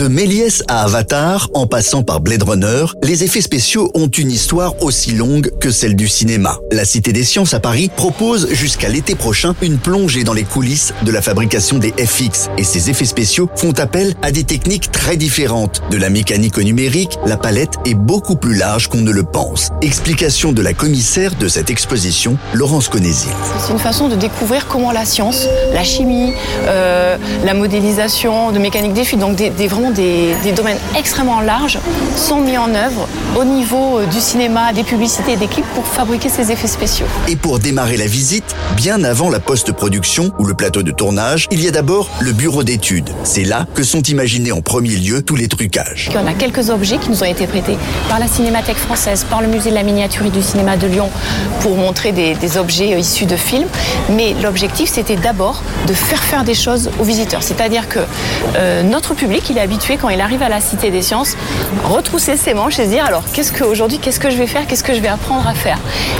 De Méliès à Avatar, en passant par Blade Runner, les effets spéciaux ont une histoire aussi longue que celle du cinéma. La Cité des Sciences à Paris propose jusqu'à l'été prochain une plongée dans les coulisses de la fabrication des FX et ces effets spéciaux font appel à des techniques très différentes. De la mécanique au numérique, la palette est beaucoup plus large qu'on ne le pense. Explication de la commissaire de cette exposition, Laurence Conésil. C'est une façon de découvrir comment la science, la chimie, euh, la modélisation de mécanique des fuites, donc des, des vraiment des, domaines extrêmement larges sont mis en œuvre au niveau euh, du cinéma, des publicités et des clips pour fabriquer ces effets spéciaux. Et pour démarrer la visite, bien avant la post-production ou le plateau de tournage, il y a d'abord le bureau d'études. C'est là que sont imaginés en premier lieu tous les trucages. On a quelques objets qui nous ont été prêtés par la Cinémathèque française, par le musée de la miniature et du cinéma de Lyon pour montrer des, des objets euh, issus de films. Mais l'objectif, c'était d'abord de faire faire des choses aux visiteurs. C'est-à-dire que euh, notre public, il est habitué quand il arrive à la Cité des Sciences, retrousser ses manches et se dire alors qu'est-ce qu'aujourd'hui, qu'est-ce que je vais faire, qu'est-ce que je vais apprendre à faire?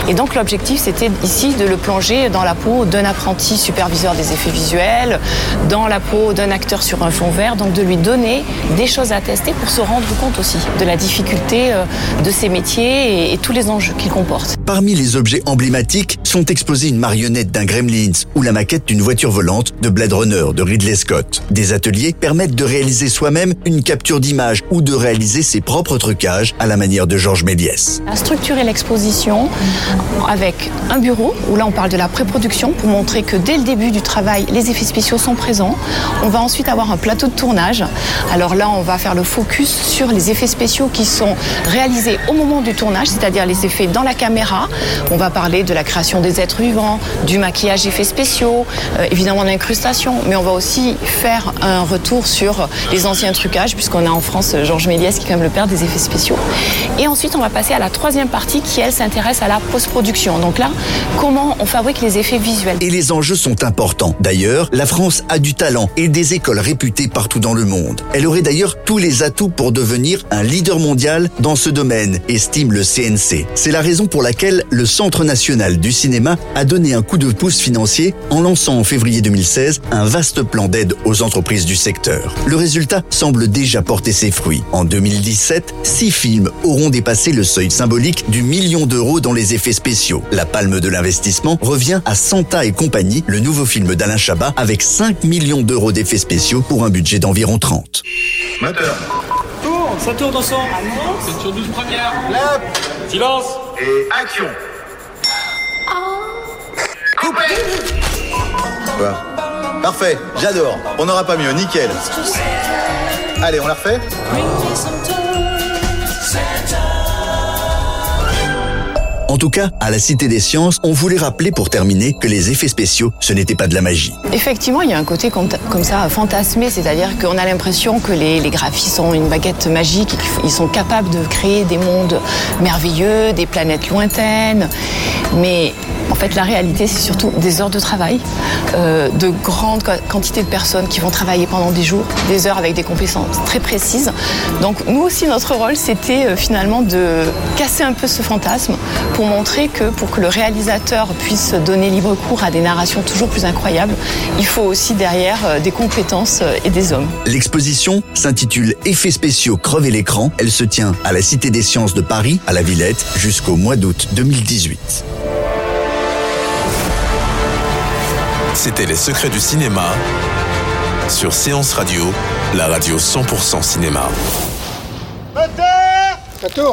Et donc l'objectif c'était ici de le plonger dans la peau d'un apprenti superviseur des effets visuels, dans la peau d'un acteur sur un fond vert, donc de lui donner des choses à tester pour se rendre compte aussi de la difficulté euh, de ces métiers et, et tous les enjeux qu'ils comportent. Parmi les objets emblématiques sont exposés une marionnette d'un Gremlins ou la maquette d'une voiture volante de Blade Runner de Ridley Scott. Des ateliers permettent de réaliser soi-même une capture d'image ou de réaliser ses propres trucages à la manière de Georges Méliès. à structurer l'exposition avec un bureau où là on parle de la pré-production pour montrer que dès le début du travail les effets spéciaux sont présents. On va ensuite avoir un plateau de tournage. Alors là on va faire le focus sur les effets spéciaux qui sont réalisés au moment du tournage, c'est-à-dire les effets dans la caméra. On va parler de la création des êtres vivants, du maquillage effets spéciaux, euh, évidemment l'incrustation, mais on va aussi faire un retour sur les anciens trucages puisqu'on a en France Georges Méliès qui est quand même le père des effets spéciaux. Et ensuite, on va passer à la troisième partie qui, elle, s'intéresse à la post-production. Donc là, comment on fabrique les effets visuels. Et les enjeux sont importants. D'ailleurs, la France a du talent et des écoles réputées partout dans le monde. Elle aurait d'ailleurs tous les atouts pour devenir un leader mondial dans ce domaine, estime le CNC. C'est la raison pour laquelle le Centre national du cinéma a donné un coup de pouce financier en lançant en février 2016 un vaste plan d'aide aux entreprises du secteur. Le résultat semble déjà porter ses fruits. En 2017, six films auront dépassé le seuil symbolique du million d'euros dans les effets spéciaux. La palme de l'investissement revient à Santa et compagnie, le nouveau film d'Alain Chabat avec 5 millions d'euros d'effets spéciaux pour un budget d'environ 30. Moteur. Tourne, ça tourne son. C'est sur 12 premières. Clap. Silence. Et action. Coupé. Quoi Parfait, j'adore. On n'aura pas mieux, nickel. Allez, on la refait? En tout cas, à la Cité des Sciences, on voulait rappeler pour terminer que les effets spéciaux, ce n'était pas de la magie. Effectivement, il y a un côté comme, ça fantasmé, c'est-à-dire qu'on a l'impression que les, les graphistes ont une baguette magique, qu'ils sont capables de créer des mondes merveilleux, des planètes lointaines. Mais en fait, la réalité, c'est surtout des heures de travail, euh, de grandes qua- quantités de personnes qui vont travailler pendant des jours, des heures avec des compétences très précises. Donc nous aussi, notre rôle, c'était euh, finalement de casser un peu ce fantasme pour montrer que pour que le réalisateur puisse donner libre cours à des narrations toujours plus incroyables, il faut aussi derrière euh, des compétences et des hommes. L'exposition s'intitule Effets spéciaux crever l'écran. Elle se tient à la Cité des Sciences de Paris, à la Villette, jusqu'au mois d'août 2018. C'était Les secrets du cinéma sur Séance Radio, la radio 100% cinéma.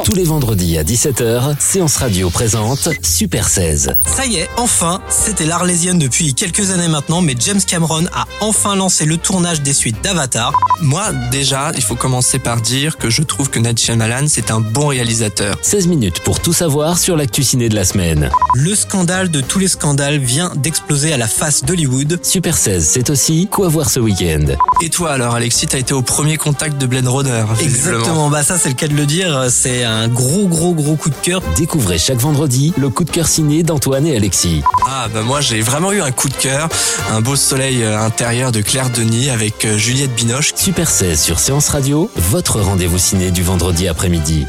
Tous les vendredis à 17h, Séance Radio présente Super 16. Ça y est, enfin, c'était l'Arlésienne depuis quelques années maintenant, mais James Cameron a enfin lancé le tournage des suites d'Avatar. Moi, déjà, il faut commencer par dire que je trouve que Night Shyamalan, c'est un bon réalisateur. 16 minutes pour tout savoir sur l'actu ciné de la semaine. Le scandale de tous les scandales vient d'exploser à la face d'Hollywood. Super 16, c'est aussi quoi voir ce week-end. Et toi alors, Alexis, t'as été au premier contact de Blade Runner Exactement, bah ça c'est le cas de le dire, c'est un gros gros gros coup de cœur. Découvrez chaque vendredi le coup de cœur ciné d'Antoine et Alexis. Ah bah moi j'ai vraiment eu un coup de cœur, un beau soleil euh, intérieur de Claire Denis avec euh, Juliette Binoche. Super 16 sur Séance Radio, votre rendez-vous ciné du vendredi après-midi.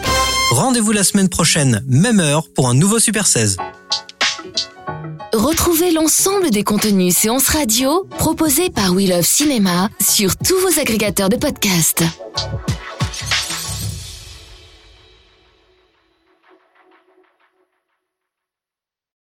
Rendez-vous la semaine prochaine, même heure, pour un nouveau Super 16. Retrouvez l'ensemble des contenus séances radio proposés par We Love Cinéma sur tous vos agrégateurs de podcasts.